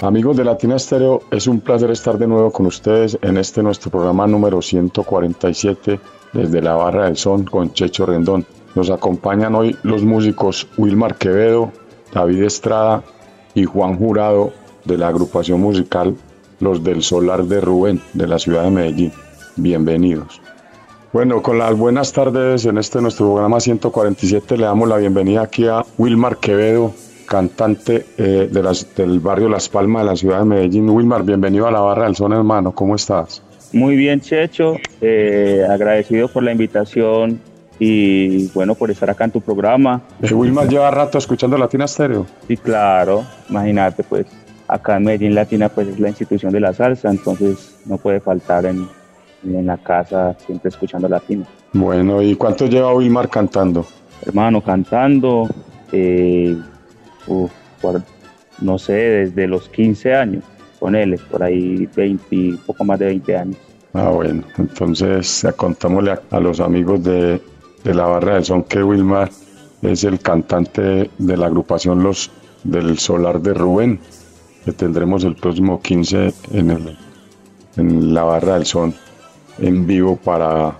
Amigos de Latina Estéreo, es un placer estar de nuevo con ustedes en este nuestro programa número 147 desde la Barra del Son con Checho Rendón. Nos acompañan hoy los músicos Wilmar Quevedo, David Estrada y Juan Jurado de la agrupación musical Los del Solar de Rubén de la ciudad de Medellín. Bienvenidos. Bueno, con las buenas tardes en este nuestro programa 147 le damos la bienvenida aquí a Wilmar Quevedo, cantante eh, de las, del barrio Las Palmas de la ciudad de Medellín. Wilmar, bienvenido a la Barra del Son, hermano. ¿Cómo estás? Muy bien, Checho. Eh, agradecido por la invitación y bueno, por estar acá en tu programa. Eh, Wilmar lleva rato escuchando Latina Stereo. Sí, claro. Imagínate, pues acá en Medellín Latina pues es la institución de la salsa, entonces no puede faltar en, en la casa siempre escuchando Latina. Bueno, ¿y cuánto lleva Wilmar cantando? Hermano, cantando, eh, no sé, desde los 15 años, con él, por ahí 20, poco más de 20 años. Ah, bueno, entonces contámosle a, a los amigos de, de la Barra del Son que Wilmar es el cantante de la agrupación Los del Solar de Rubén, que tendremos el próximo 15 en, el, en la Barra del Son en vivo para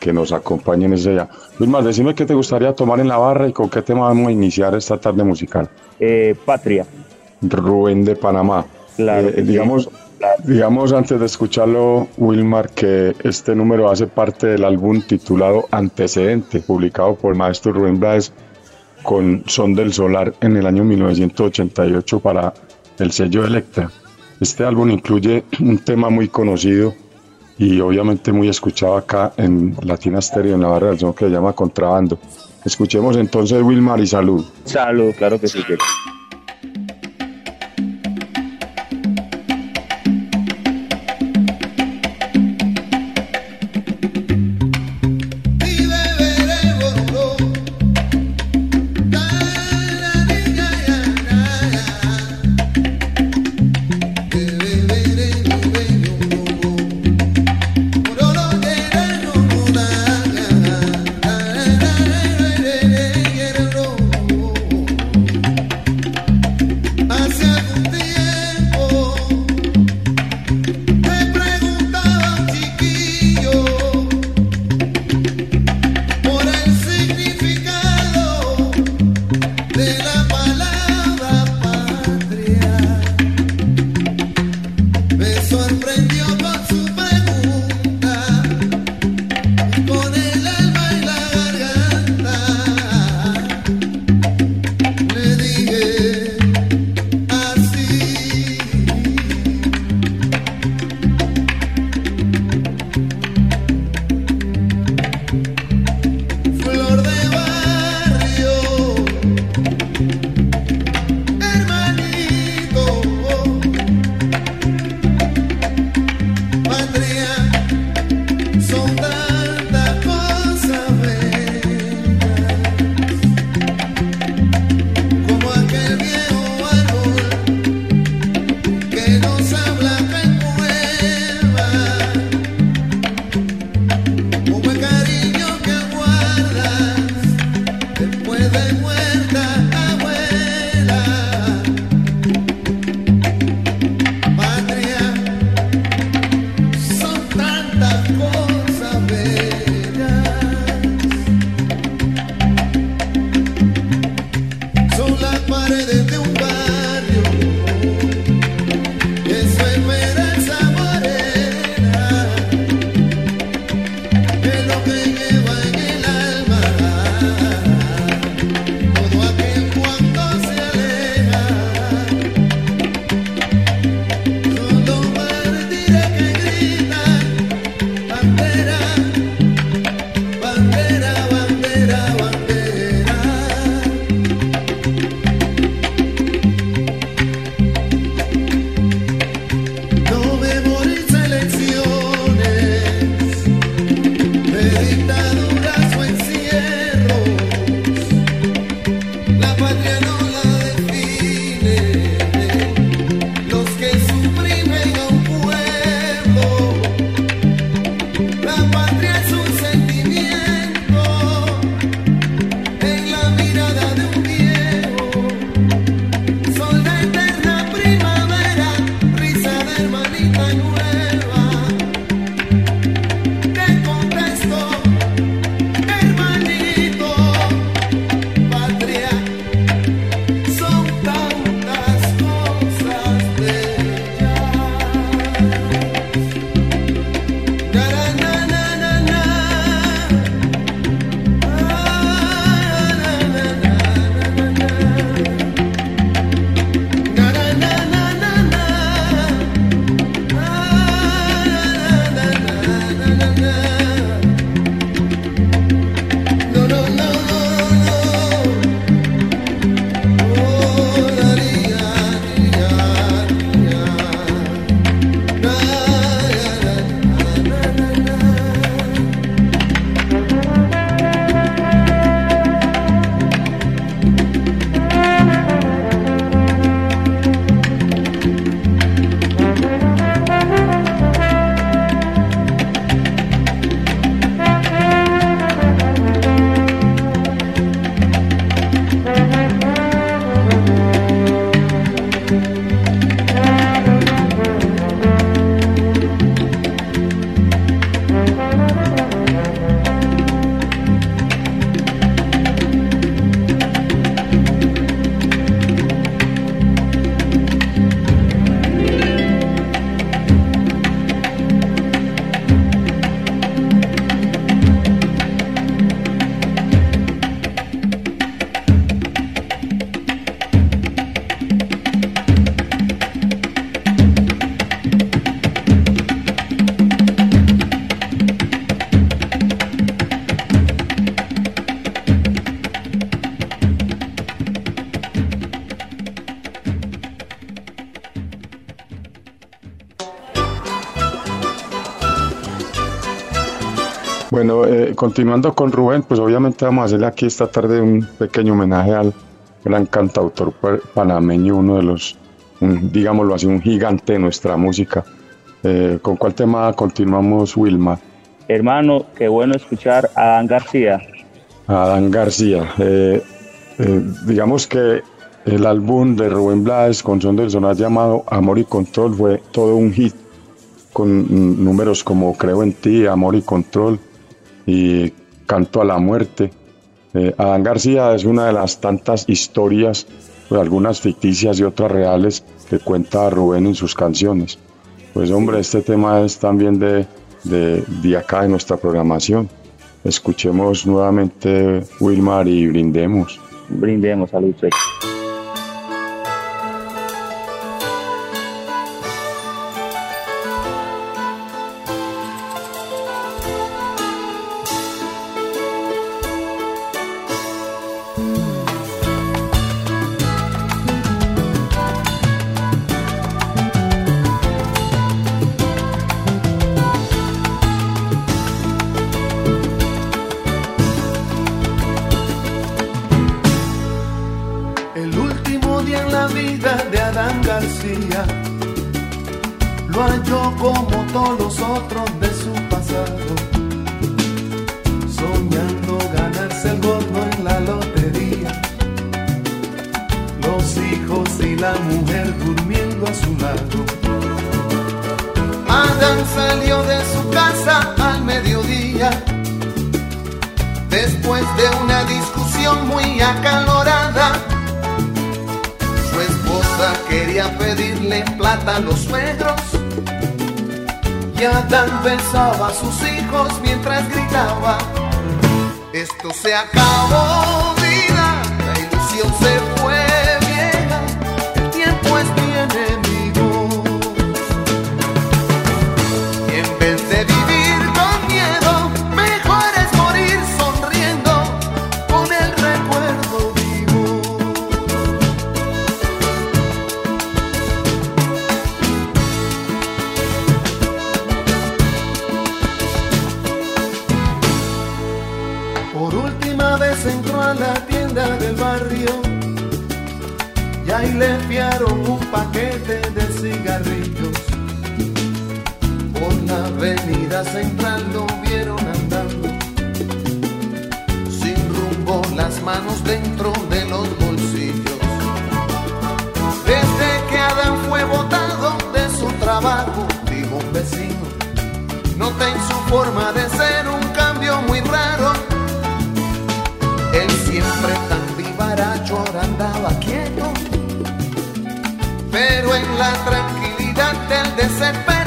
que nos acompañen ese día. Wilmar, decime qué te gustaría tomar en la barra y con qué tema vamos a iniciar esta tarde musical. Eh, Patria, Rubén de Panamá. Claro Eh, sí. digamos, digamos antes de escucharlo, Wilmar, que este número hace parte del álbum titulado Antecedente, publicado por el maestro Rubén Blades con Son del Solar en el año 1988 para el sello Electra. Este álbum incluye un tema muy conocido y obviamente muy escuchado acá en Latina Stereo, en la barra del que se llama Contrabando. Escuchemos entonces Wilmar y salud. salud, claro que sí. Checho. Continuando con Rubén, pues obviamente vamos a hacerle aquí esta tarde un pequeño homenaje al gran cantautor pa- panameño, uno de los, un- digámoslo así, un gigante de nuestra música. Eh, ¿Con cuál tema continuamos, Wilma? Hermano, qué bueno escuchar a Dan García. Adán García. Eh, eh, digamos que el álbum de Rubén Blades con Son del Sonar llamado Amor y Control fue todo un hit con números como Creo en ti, Amor y Control y Canto a la Muerte. Eh, Adán García es una de las tantas historias, pues, algunas ficticias y otras reales, que cuenta Rubén en sus canciones. Pues hombre, este tema es también de, de, acá, de nuestra programación. Escuchemos nuevamente Wilmar y brindemos. Brindemos, salud. La tienda del barrio y ahí le enviaron un paquete de cigarrillos. Por la avenida central lo vieron andando, sin rumbo, las manos dentro de los bolsillos. Desde que Adán fue botado de su trabajo, dijo un vecino, nota en su forma de ser la tranquilidad del desesperado.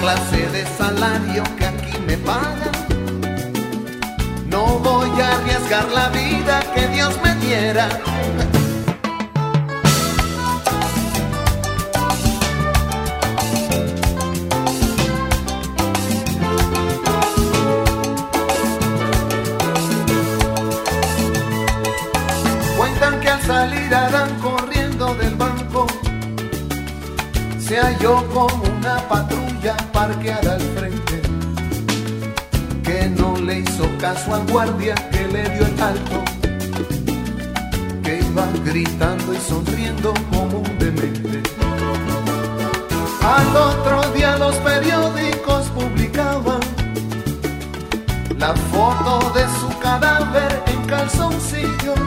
Clase de salario que aquí me pagan. No voy a arriesgar la vida que Dios me diera. Guardia que le dio el alto, que iba gritando y sonriendo como un demente. Al otro día los periódicos publicaban la foto de su cadáver en calzoncillos.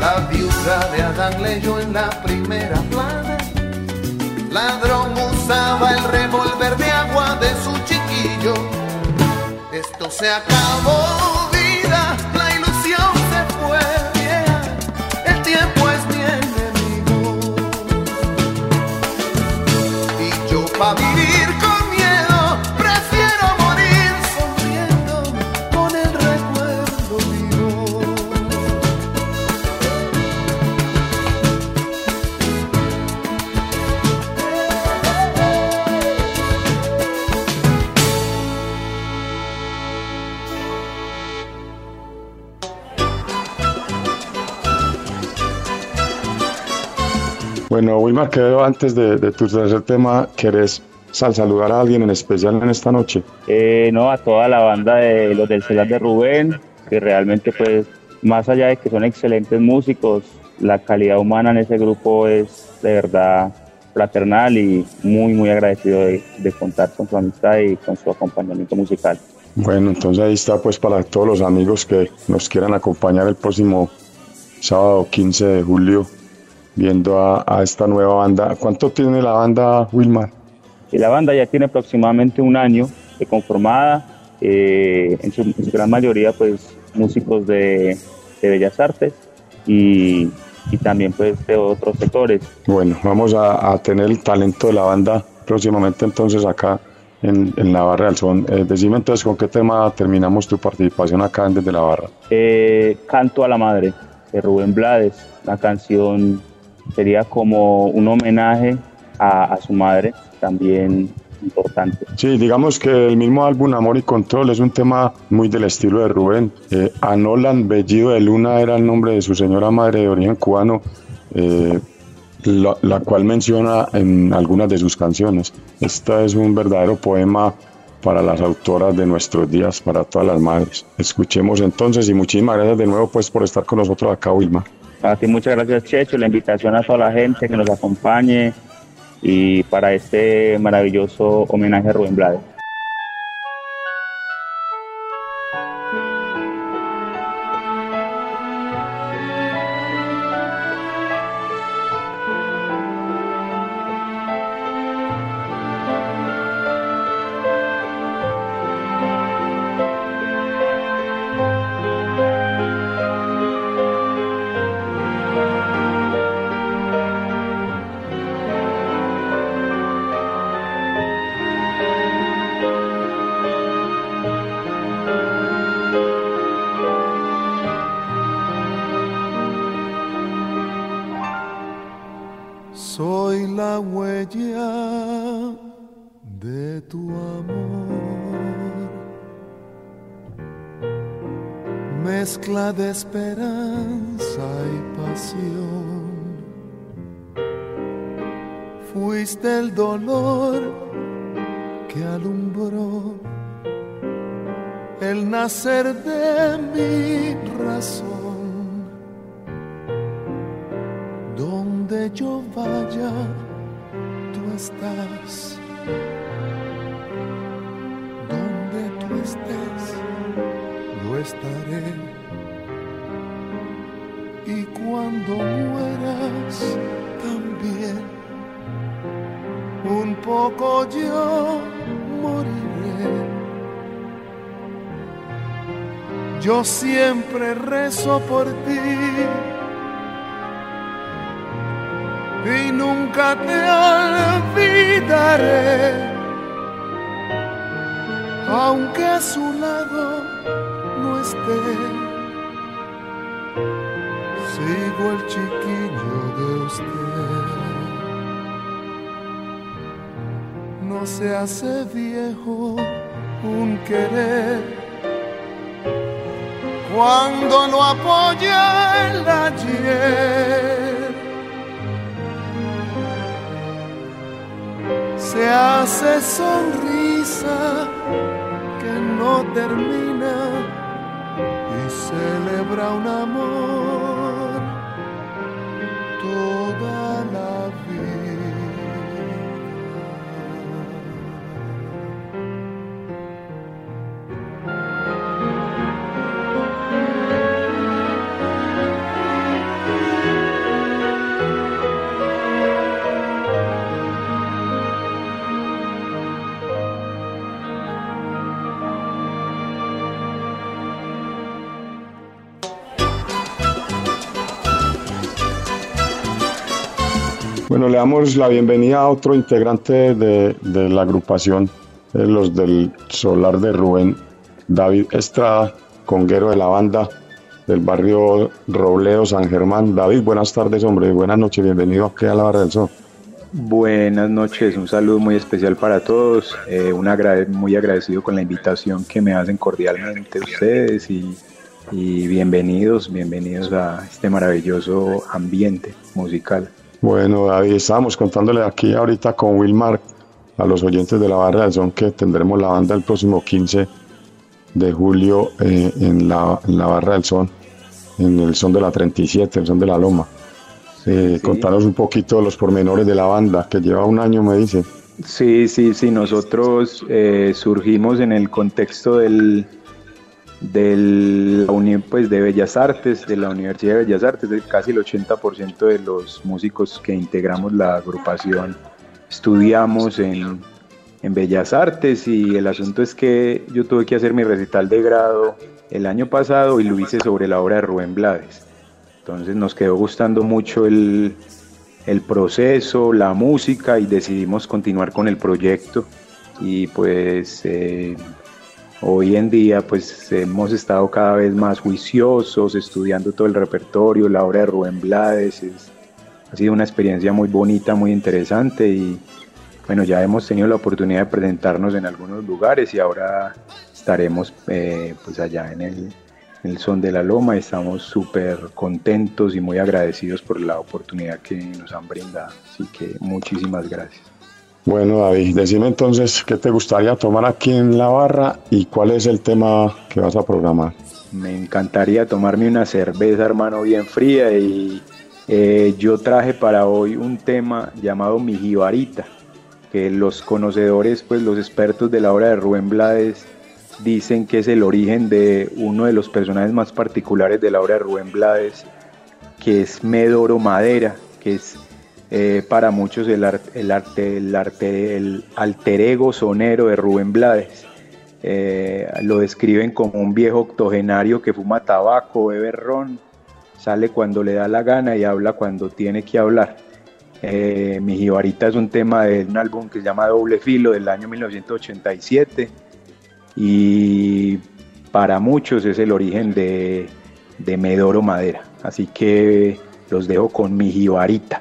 La viuda de Adán leyó en la primera plana. Ladrón usaba el revólver de agua de su chiquillo. Se acabó Bueno, Wilmar, quedo antes de, de tu tercer tema, ¿querés sal saludar a alguien en especial en esta noche? Eh, no, a toda la banda de los del celular de Rubén, que realmente pues más allá de que son excelentes músicos, la calidad humana en ese grupo es de verdad fraternal y muy muy agradecido de, de contar con su amistad y con su acompañamiento musical. Bueno, entonces ahí está pues para todos los amigos que nos quieran acompañar el próximo sábado 15 de julio viendo a, a esta nueva banda. ¿Cuánto tiene la banda Wilmar? Y la banda ya tiene aproximadamente un año de conformada, eh, en, su, en su gran mayoría pues músicos de, de Bellas Artes y, y también pues de otros sectores. Bueno, vamos a, a tener el talento de la banda próximamente entonces acá en, en la Barra del Son. Eh, decime entonces con qué tema terminamos tu participación acá en Desde la Barra. Eh, Canto a la Madre de Rubén Blades, una canción sería como un homenaje a, a su madre, también importante. Sí, digamos que el mismo álbum Amor y Control es un tema muy del estilo de Rubén. Eh, Anolan Bellido de Luna era el nombre de su señora madre de origen cubano, eh, la, la cual menciona en algunas de sus canciones. Esta es un verdadero poema para las autoras de nuestros días, para todas las madres. Escuchemos entonces y muchísimas gracias de nuevo pues por estar con nosotros acá, Wilma. A ti muchas gracias Checho, la invitación a toda la gente que nos acompañe y para este maravilloso homenaje a Rubén Blades. Mezcla de esperanza y pasión. Fuiste el dolor que alumbró el nacer de mi siempre rezo por ti y nunca te olvidaré, aunque a su lado no esté. Sigo el chiquillo de usted. No se hace viejo un querer cuando no apoya el ayer. se hace sonrisa que no termina y celebra un amor Bueno, le damos la bienvenida a otro integrante de, de la agrupación, eh, los del Solar de Rubén, David Estrada, conguero de la banda del barrio Robledo, San Germán. David, buenas tardes, hombre, buenas noches, bienvenido aquí a la Barra del Sol. Buenas noches, un saludo muy especial para todos, eh, un muy agradecido con la invitación que me hacen cordialmente ustedes y bienvenidos, bienvenidos a este maravilloso ambiente musical. Bueno, David, estábamos contándole aquí ahorita con Wilmar a los oyentes de la Barra del Son que tendremos la banda el próximo 15 de julio eh, en, la, Barra del Son, en el Son de la 37, el Son de la Loma. Eh, Contanos un poquito de los pormenores de la banda, que lleva un año, me dice. Sí, sí, sí, nosotros eh, surgimos en el contexto del, del pues, de Bellas Artes, de la Universidad de Bellas Artes, de casi el 80% de los músicos que integramos la agrupación estudiamos en, en Bellas Artes y el asunto es que yo tuve que hacer mi recital de grado el año pasado y lo hice sobre la obra de Rubén Blades. Entonces nos quedó gustando mucho el, el proceso, la música y decidimos continuar con el proyecto y pues eh, hoy en día pues hemos estado cada vez más juiciosos, estudiando todo el repertorio, la obra de Rubén Blades, ha sido una experiencia muy bonita, muy interesante y bueno, ya hemos tenido la oportunidad de presentarnos en algunos lugares y ahora estaremos eh, pues allá en el, Son de la Loma. Estamos súper contentos y muy agradecidos por la oportunidad que nos han brindado. Así que muchísimas gracias. Bueno, David, decime entonces qué te gustaría tomar aquí en la barra y cuál es el tema que vas a programar. Me encantaría tomarme una cerveza, hermano, bien fría y eh, yo traje para hoy un tema llamado Mi Jibarita que los conocedores, pues los expertos de la obra de Rubén Blades dicen que es el origen de uno de los personajes más particulares de la obra de Rubén Blades, que es Medoro Madera, que es eh, para muchos el, arte, el, arte, el alter ego sonero de Rubén Blades. Eh, lo describen como un viejo octogenario que fuma tabaco, bebe ron, sale cuando le da la gana y habla cuando tiene que hablar. Eh, Mi Jibarita es un tema de un álbum que se llama Doble Filo del año 1987 y para muchos es el origen de, de Medoro Madera. Así que los dejo con Mi Jibarita.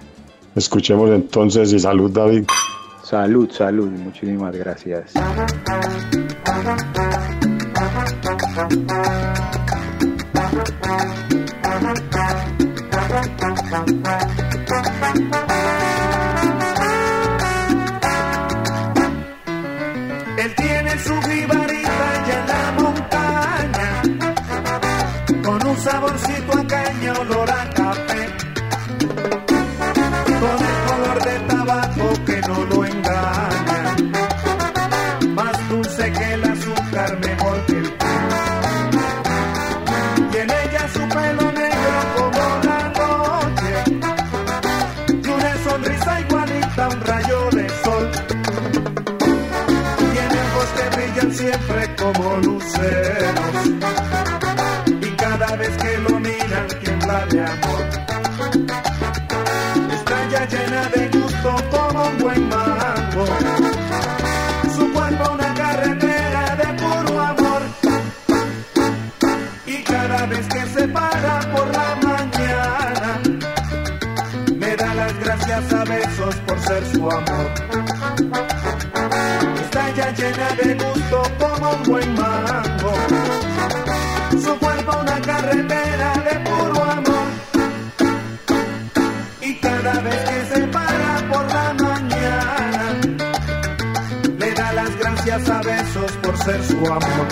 Escuchemos entonces y salud David. Salud, salud, muchísimas gracias. Amor. Está ya llena de gusto como un buen mango su cuerpo una carretera de puro amor. Y cada vez que se para por la mañana, le da las gracias a besos por ser su amor.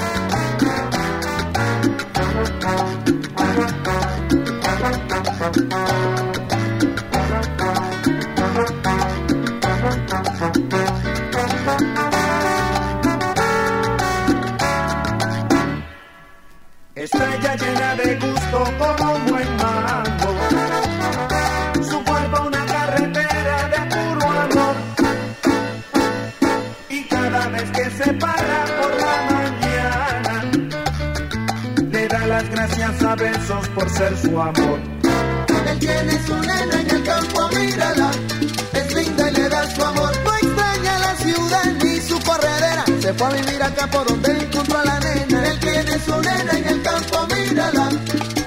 por ser su amor. Él tiene su nena en el campo, mírala, es linda y le da su amor. No extraña la ciudad ni su corredera, se fue a vivir acá por donde encontró a la nena. Él tiene su nena en el campo, mírala,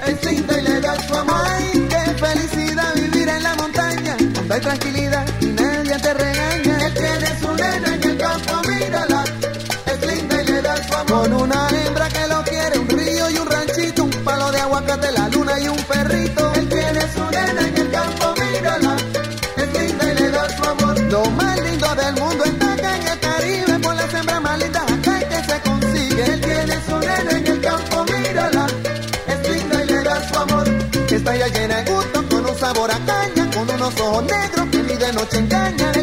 es linda y le da su amor. Ay, qué felicidad vivir en la montaña, donde hay tranquilidad y nadie te regaña. Él tiene su nena en el campo, mírala, es linda y le da su amor. Unos ojos negros que ni de noche engaña.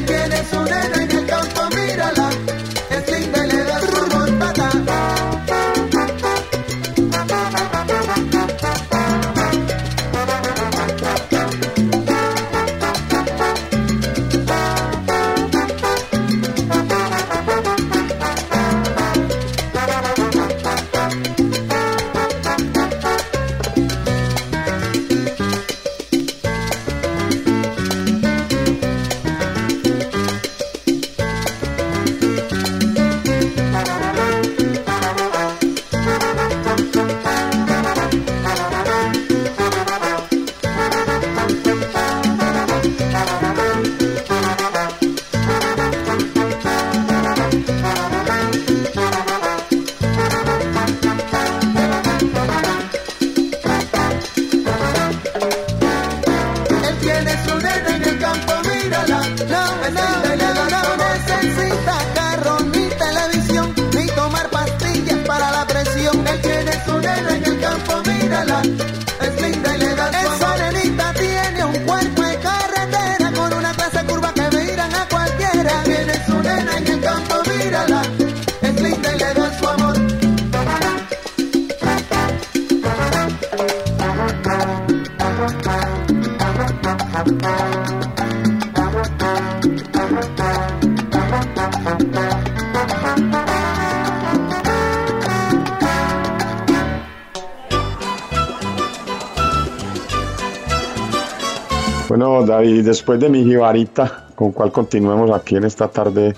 David, después de mi jibarita, ¿con cuál continuemos aquí en esta tarde,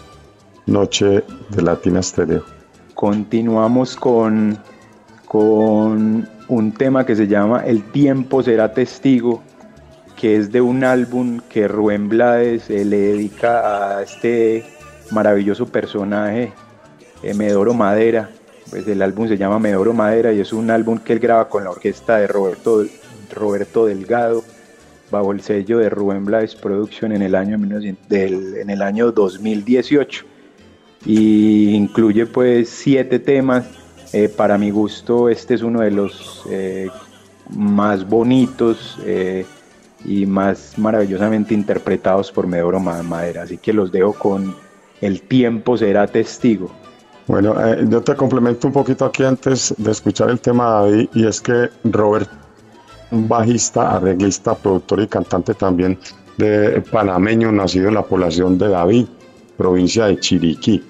noche de Latina Estéreo? Continuamos con, con un tema que se llama El tiempo será testigo, que es de un álbum que Rubén Blades eh, le dedica a este maravilloso personaje, eh, Medoro Madera. Pues el álbum se llama Medoro Madera y es un álbum que él graba con la orquesta de Roberto, Roberto Delgado bajo el sello de Rubén Blades Production en el año, 1900 del- en el año 2018 y incluye pues siete temas. Eh, para mi gusto este es uno de los eh, más bonitos eh, y más maravillosamente interpretados por Medoro Ma- Madera. Así que los dejo con El tiempo será testigo. Bueno, eh, yo te complemento un poquito aquí antes de escuchar el tema, David, y es que Robert, bajista, arreglista, productor y cantante también de panameño, nacido en la población de David, provincia de Chiriquí.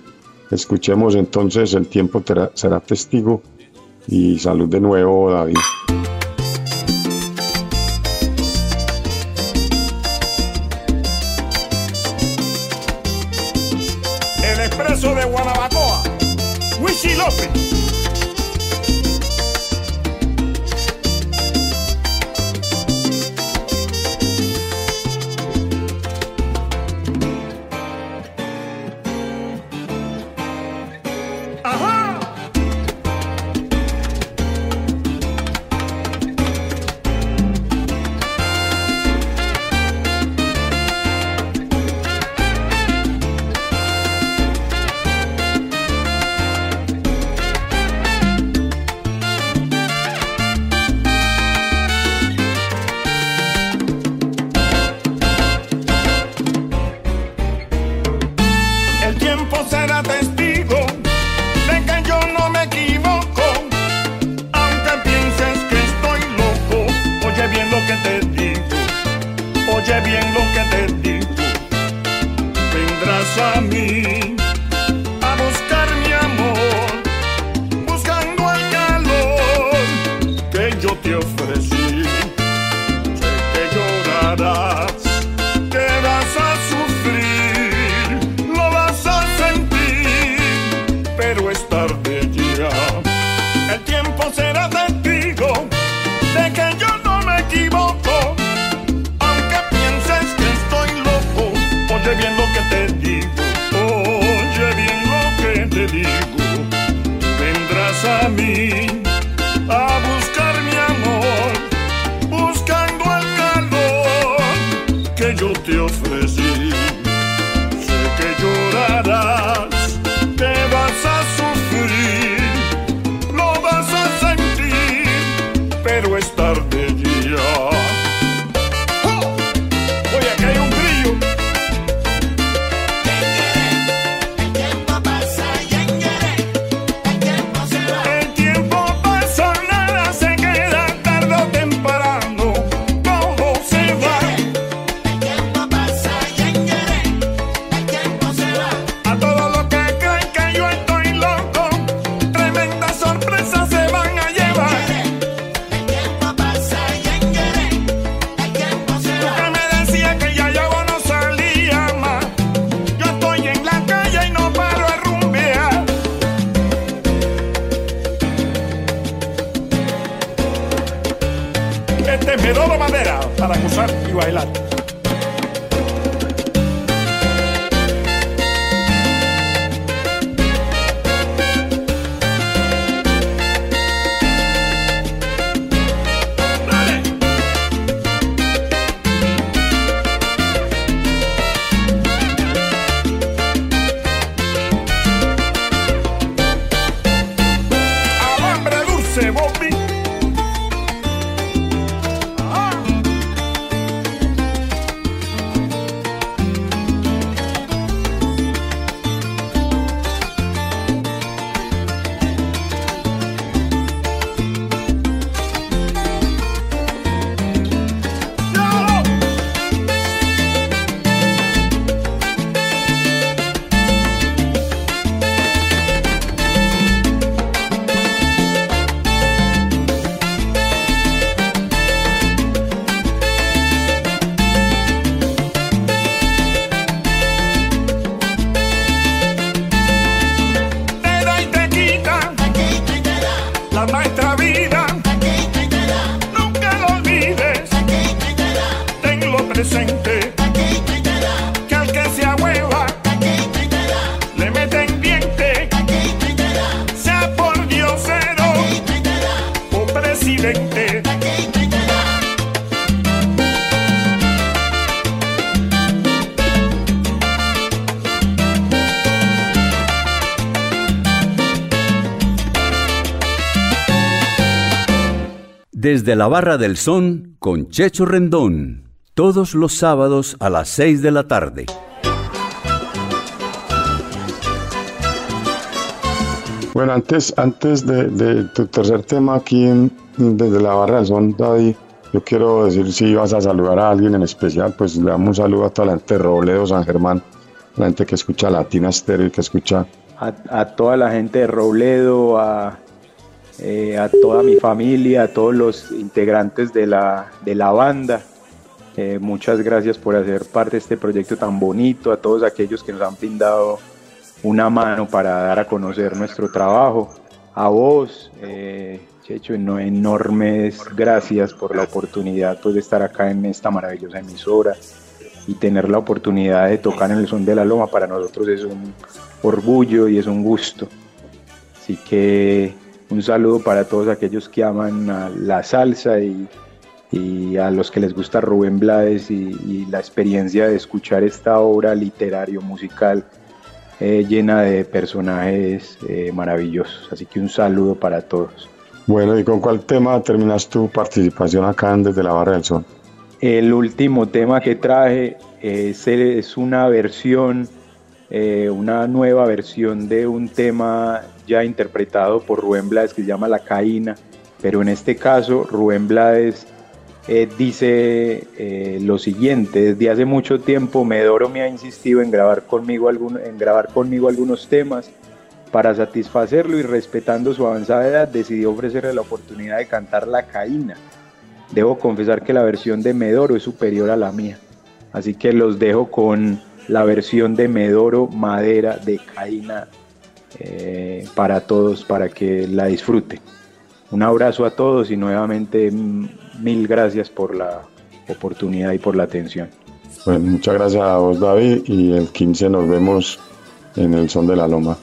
Escuchemos entonces El tiempo será testigo y salud de nuevo, David. El expreso de Guanabacoa. López. Desde la Barra del Son con Checho Rendón. Todos los sábados a las 6 de la tarde. Bueno, antes, antes de, de tu tercer tema aquí en- desde la Barra del Son, David, yo quiero decir si vas a saludar a alguien en especial, pues le damos un saludo a toda la gente de Robledo, San Germán, la gente que escucha Latina Stereo y que escucha a, a toda la gente de Robledo, a, eh, a toda mi familia, a todos los integrantes de la, de la banda. Eh, muchas gracias por hacer parte de este proyecto tan bonito, a todos aquellos que nos han brindado una mano para dar a conocer nuestro trabajo. A vos, eh, Checho, eno- enormes gracias por la oportunidad pues, de estar acá en esta maravillosa emisora y tener la oportunidad de tocar en el son de la loma para nosotros es un orgullo y es un gusto. Así que un saludo para todos aquellos que aman a la salsa y, y a los que les gusta Rubén Blades y, y la experiencia de escuchar esta obra literario musical eh, llena de personajes eh, maravillosos. Así que un saludo para todos. Bueno, ¿y con cuál tema terminas tu participación acá en Desde la Barra del Sol? El último tema que traje es, es una versión, eh, una nueva versión de un tema ya interpretado por Rubén Blades que se llama La Caína, pero en este caso Rubén Blades eh, dice eh, lo siguiente, desde hace mucho tiempo Medoro me ha insistido en grabar conmigo, algún, en grabar conmigo algunos temas, para satisfacerlo y respetando su avanzada edad decidió ofrecerle la oportunidad de cantar La Caína. Debo confesar que la versión de Medoro es superior a la mía, así que los dejo con la versión de Medoro Madera de Caína eh, para todos, para que la disfruten. Un abrazo a todos y nuevamente mil gracias por la oportunidad y por la atención. Bueno, muchas gracias a vos David y el 15 nos vemos en el Son de la Loma.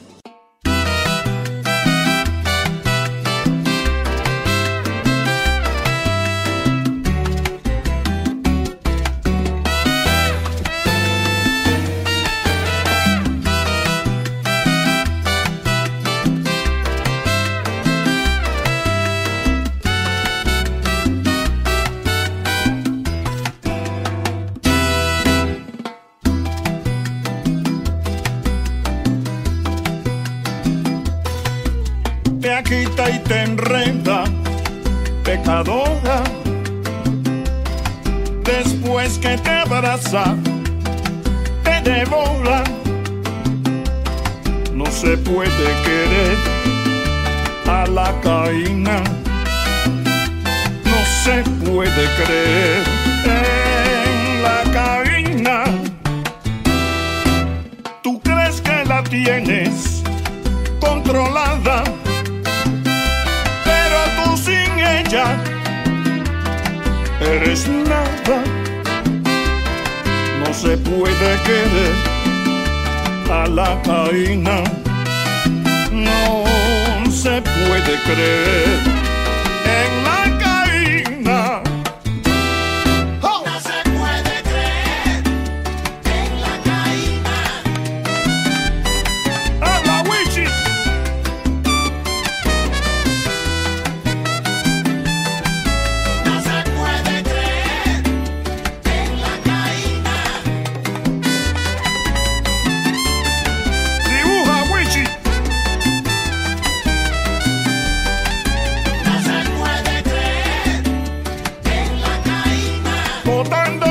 我。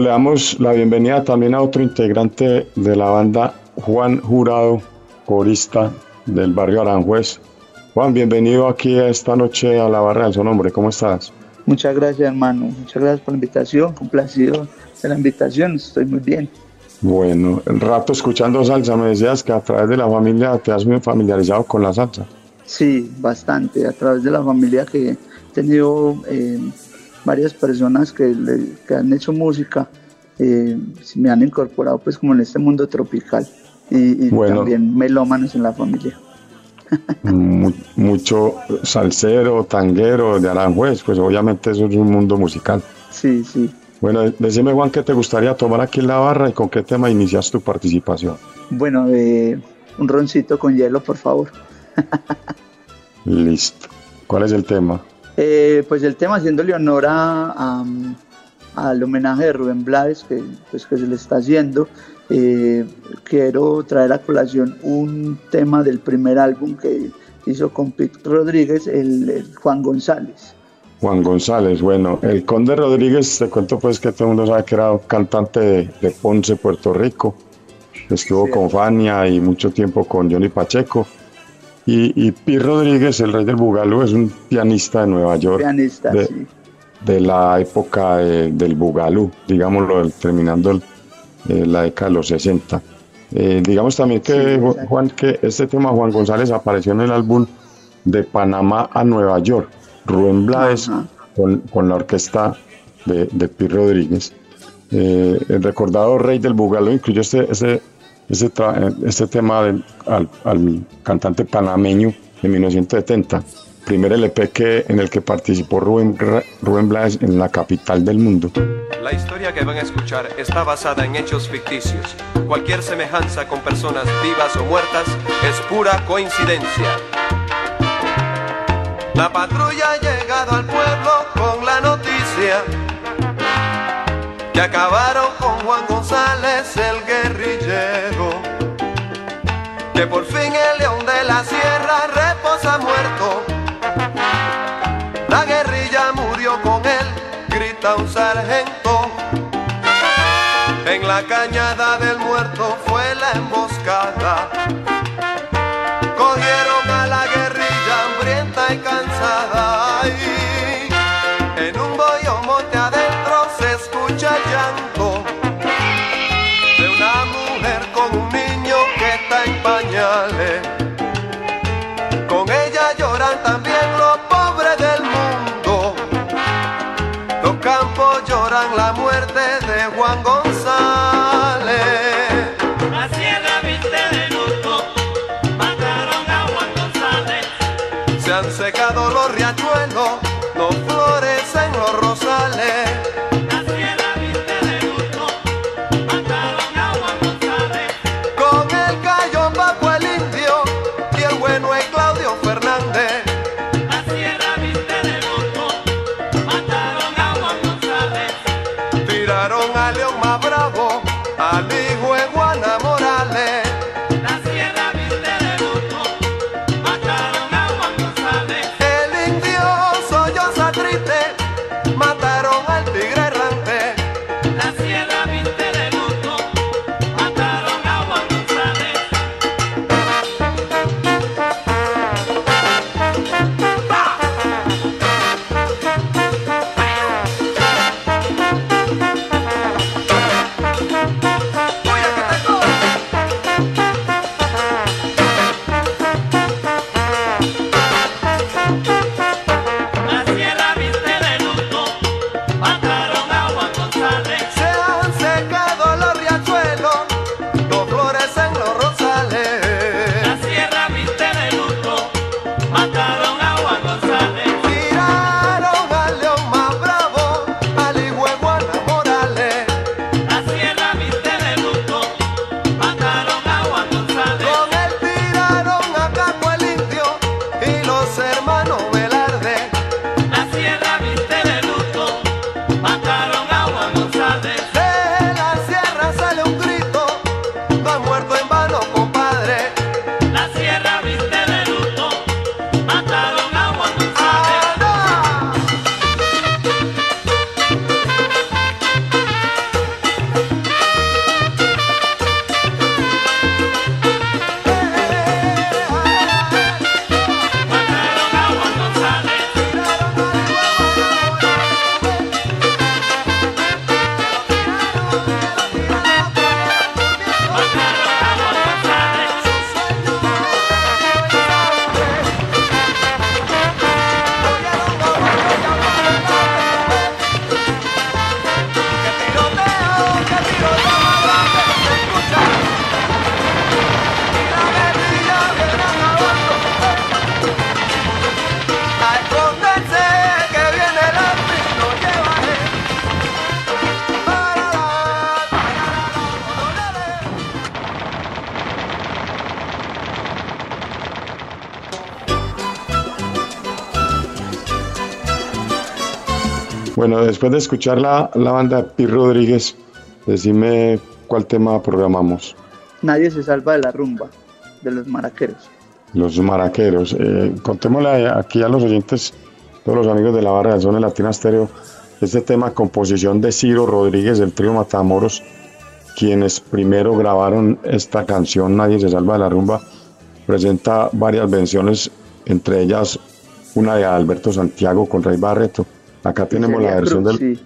Bueno, le damos la bienvenida también a otro integrante de la banda, Juan Jurado, corista del barrio Aranjuez. Juan, bienvenido aquí esta noche a la barra del son hombre, ¿cómo estás? Muchas gracias hermano, muchas gracias por la invitación, complacido de la invitación, estoy muy bien. Bueno, el rato escuchando salsa, me decías que a través de la familia te has familiarizado con la salsa. Sí, bastante, a través de la familia que he tenido eh, varias personas que, han hecho música, eh, me han incorporado pues como en este mundo tropical y, también melómanos en la familia. mucho salsero, tanguero de Aranjuez, pues obviamente eso es un mundo musical. Sí, sí. Bueno, decime Juan, ¿qué te gustaría tomar aquí en la barra y con qué tema inicias tu participación? Bueno, eh, un roncito con hielo, por favor. Listo. ¿Cuál es el tema? Eh, pues el tema haciéndole honor a, al homenaje de Rubén Blades que, pues, que se le está haciendo. Eh, quiero traer a colación un tema del primer álbum que hizo con Pete Rodríguez, el Juan González. Juan González, bueno, el Conde Rodríguez, te cuento pues que todo el mundo sabe que era cantante de, Ponce, Puerto Rico. Estuvo con Fania y mucho tiempo con Johnny Pacheco. Y, y Pi Rodríguez, el rey del Bugalú, es un pianista de Nueva York. Pianista, de, sí. de la época del Bugalú, digámoslo, terminando eh, la década de los 60. Eh, digamos también que, Juan, que este tema Juan González apareció en el álbum de Panamá a Nueva York Rubén Blades con, la orquesta de, de Pi Rodríguez. Eh, el recordado Rey del Bugalo incluyó este, este, este, este tema al, cantante panameño de 1970, primer LP que, en el que participó Rubén, Rubén Blades en la capital del mundo. La historia que van a escuchar está basada en hechos ficticios. Cualquier semejanza con personas vivas o muertas es pura coincidencia. La patrulla ha llegado al pueblo con la noticia que acabaron que por fin el león de la sierra reposa muerto. La guerrilla murió con él, grita un sargento. En la cañada del muerto fue la emboscada. Después de escuchar la, la banda Pi Rodríguez, decime cuál tema programamos. Nadie se salva de la rumba de los maraqueros. Los maraqueros. Eh, contémosle aquí a los oyentes, todos los amigos de la barra de Zona Latina Estéreo, este tema, composición de Ciro Rodríguez del trío Matamoros, quienes primero grabaron esta canción, Nadie se salva de la rumba, presenta varias versiones, entre ellas una de Alberto Santiago con Rey Barreto. Acá tenemos la versión Cruz, del... sí.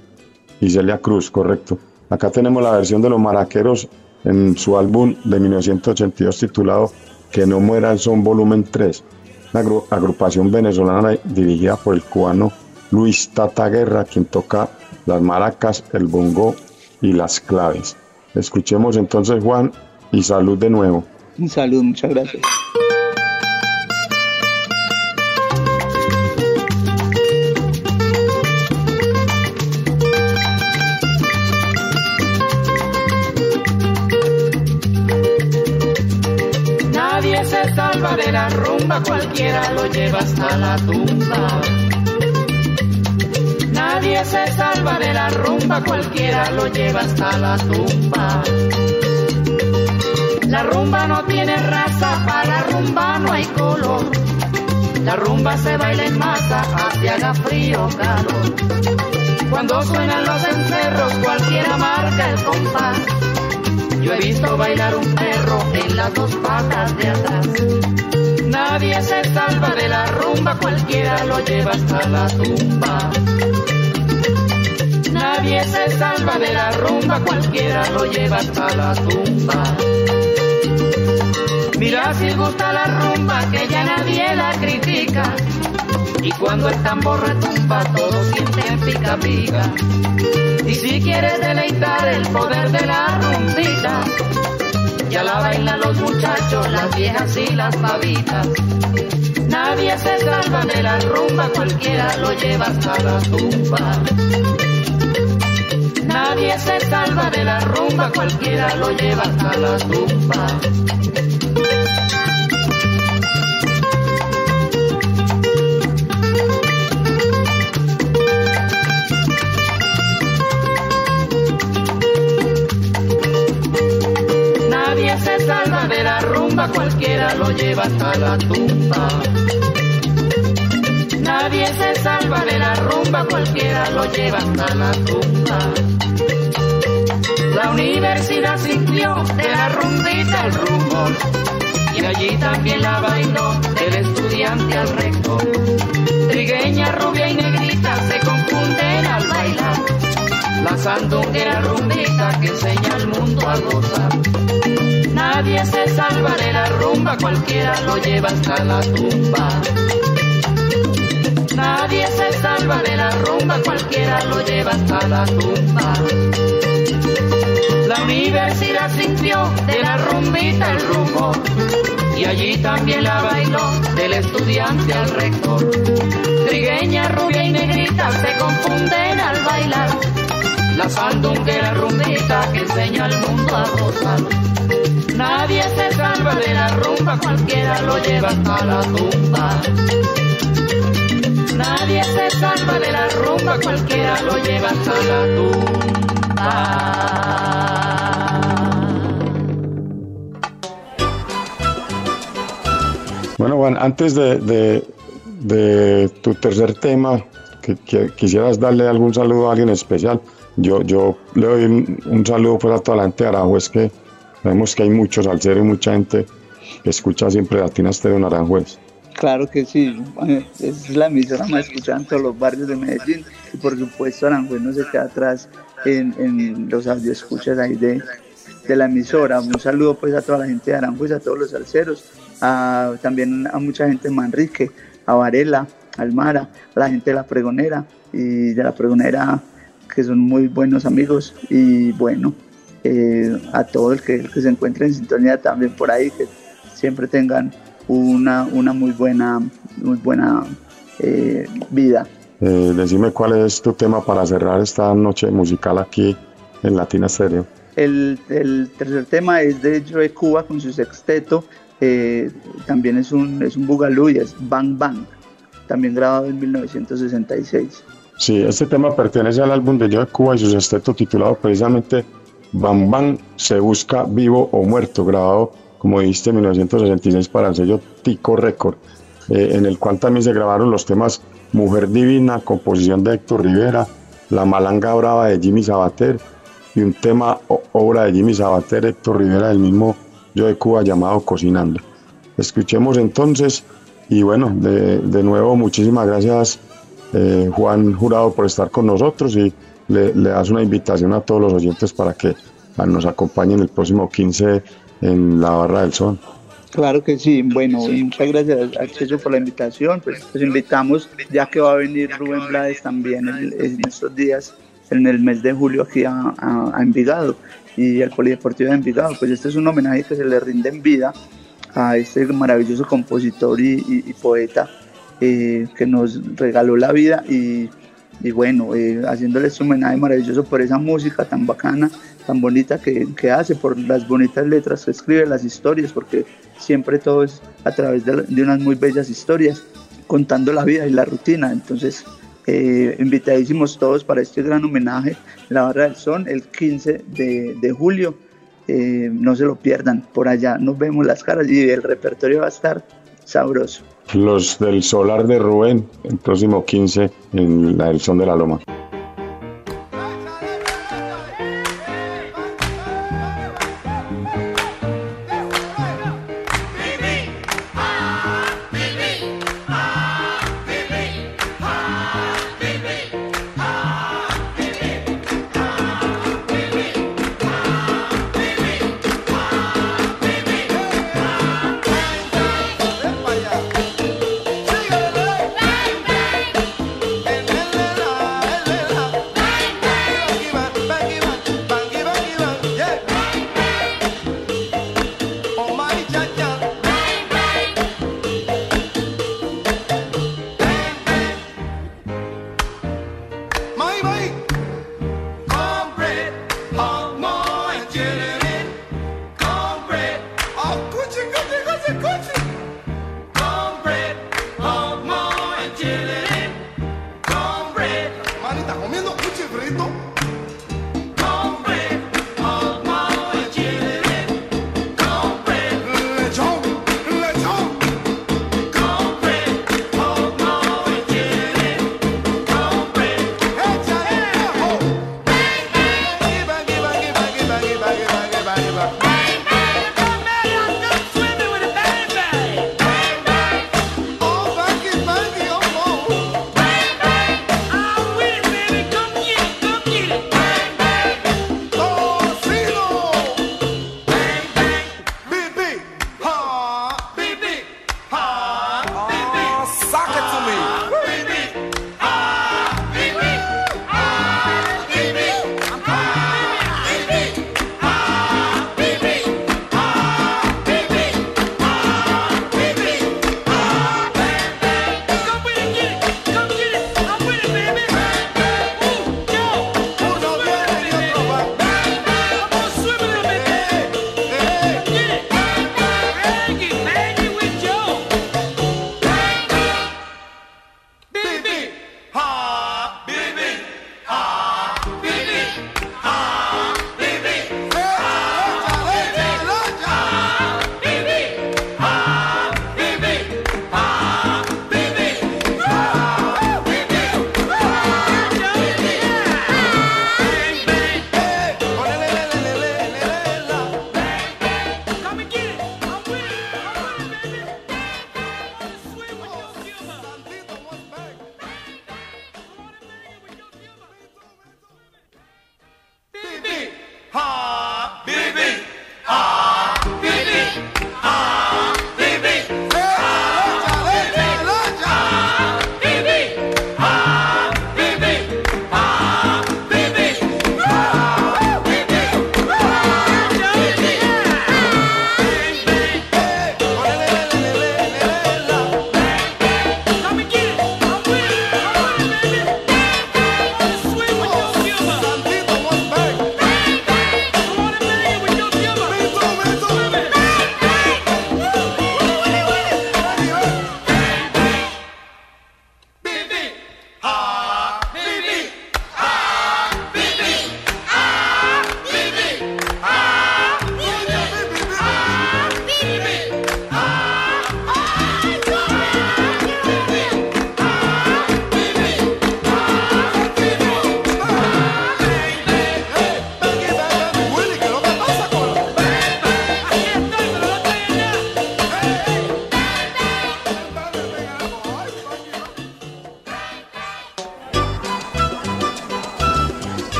y Celia Cruz, correcto. Acá tenemos la versión de los maraqueros en su álbum de 1982 titulado Que no muera el son volumen 3, una agru- agrupación venezolana dirigida por el cubano Luis Tata Guerra, quien toca las maracas, el bongo y las claves. Escuchemos entonces Juan y salud de nuevo. Un saludo, muchas gracias. La rumba, cualquiera lo lleva hasta la tumba. Nadie se salva de la rumba, cualquiera lo lleva hasta la tumba. La rumba no tiene raza, para rumba no hay color. La rumba se baila en masa, hacia haga frío o calor. Cuando suenan los encerros, cualquiera marca el compás. Yo he visto bailar un perro en las dos patas de atrás. Nadie se salva de la rumba, cualquiera lo lleva hasta la tumba. Nadie se salva de la rumba, cualquiera lo lleva hasta la tumba. Mira si gusta la rumba, que ya nadie la critica. Y cuando el tambor retumba, todos sienten pica pica. Y si quieres deleitar el poder de la rumbita, ya la bailan los muchachos, las viejas y las pavitas. Nadie se salva de la rumba, cualquiera lo lleva hasta la tumba. Nadie se salva de la rumba, cualquiera lo lleva hasta la tumba. Salva de la rumba, cualquiera lo lleva hasta la tumba. Nadie se salva de la rumba, cualquiera lo lleva hasta la tumba. La universidad sintió de la rumbita el rumor y allí también la bailó del estudiante al rector. Trigueña, rubia y negrita se confunden al bailar. La sandunguera rumbita que enseña al mundo a gozar. Nadie se salva de la rumba, cualquiera lo lleva hasta la tumba. Nadie se salva de la rumba, cualquiera lo lleva hasta la tumba. La universidad sintió de la rumbita el rumor y allí también la bailó del estudiante al rector. Trigueña, rubia y negrita se confunden al bailar. La sandunguera rumbita que enseña al mundo a gozar. Nadie se salva de la rumba, cualquiera lo lleva hasta la tumba. Nadie se salva de la rumba, cualquiera lo lleva hasta la Bueno, Juan, antes de, de- tu tercer tema, que quisieras darle algún saludo a alguien especial, yo, yo le doy un, saludo pues, a toda la gente de Aranjuez, que vemos que hay muchos salseros y mucha gente que escucha siempre Latina Estéreo en Aranjuez. Claro que sí, eh, es la emisora más escuchada en todos los barrios de Medellín y por supuesto Aranjuez no se queda atrás en, en los escuchas ahí de, de la emisora. Un saludo pues a toda la gente de Aranjuez, a todos los salseros, a, también a mucha gente de Manrique, a Varela, Almara, a la gente de la pregonera y de la pregonera que son muy buenos amigos y bueno, eh, a todo el que, el que se encuentre en sintonía también por ahí, que siempre tengan una, una muy buena, muy buena eh, vida. Eh, decime cuál es tu tema para cerrar esta noche musical aquí en Latina Estéreo. El, el tercer tema es de Joe Cuba con su sexteto, eh, también es un, es un bugalú y es Bang Bang, también grabado en 1966. Sí, este tema pertenece al álbum de Yo de Cuba y su sexteto titulado precisamente Bam Bam se busca vivo o muerto, grabado, como dijiste, en 1966 para el sello Tico Record, eh, en el cual también se grabaron los temas Mujer Divina, composición de Héctor Rivera, La Malanga Brava de Jimmy Sabater y un tema obra de Jimmy Sabater, Héctor Rivera, del mismo Yo de Cuba llamado Cocinando. Escuchemos entonces y bueno, de, de nuevo muchísimas gracias eh, Juan Jurado por estar con nosotros y le, das una invitación a todos los oyentes para que nos acompañen el próximo 15 en la Barra del Sol. Claro que sí, bueno, muchas gracias a Checho por la invitación, pues los invitamos ya que va a venir Rubén Blades también en, estos días, en el mes de julio aquí a, Envigado y al Polideportivo de Envigado, pues este es un homenaje que se le rinde en vida a este maravilloso compositor y poeta eh, que nos regaló la vida y, bueno, eh, haciéndole este homenaje maravilloso por esa música tan bacana, tan bonita que, hace, por las bonitas letras que escribe, las historias, porque siempre todo es a través de, unas muy bellas historias, contando la vida y la rutina. Entonces, eh, invitadísimos todos para este gran homenaje, La Barra del Son, el 15 de, julio. no se lo pierdan, por allá nos vemos las caras y el repertorio va a estar sabroso los del Solar de Rubén, el próximo 15 en la edición de la Loma.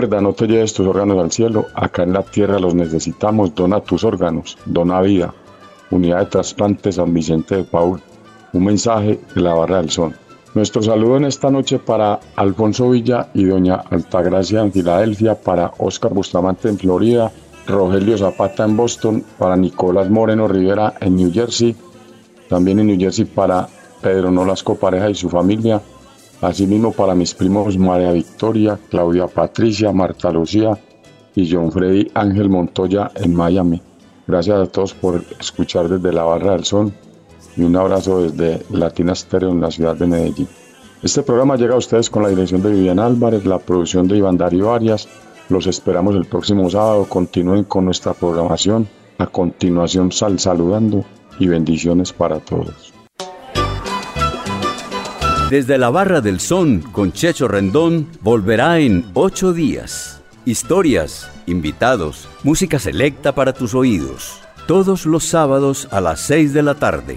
Recuerda, no te lleves tus órganos al cielo, acá en la tierra los necesitamos, dona tus órganos, dona vida. Unidad de Trasplante San Vicente de Paul. Un mensaje de la Barra del Sol. Nuestro saludo en esta noche para Alfonso Villa y doña Altagracia en Filadelfia, para Oscar Bustamante en Florida, Rogelio Zapata en Boston, para Nicolás Moreno Rivera en New Jersey, también en New Jersey para Pedro Nolasco Pareja y su familia, Asimismo para mis primos María Victoria, Claudia Patricia, Marta Lucía y John Freddy Ángel Montoya en Miami. Gracias a todos por escuchar desde la Barra del Sol y un abrazo desde Latina Stereo en la ciudad de Medellín. Este programa llega a ustedes con la dirección de Vivian Álvarez, la producción de Iván Darío Arias. Los esperamos el próximo sábado. Continúen con nuestra programación. A continuación, sal saludando y bendiciones para todos. Desde la Barra del Son con Checho Rendón volverá en ocho días. Historias, invitados, música selecta para tus oídos. Todos los sábados a las seis de la tarde.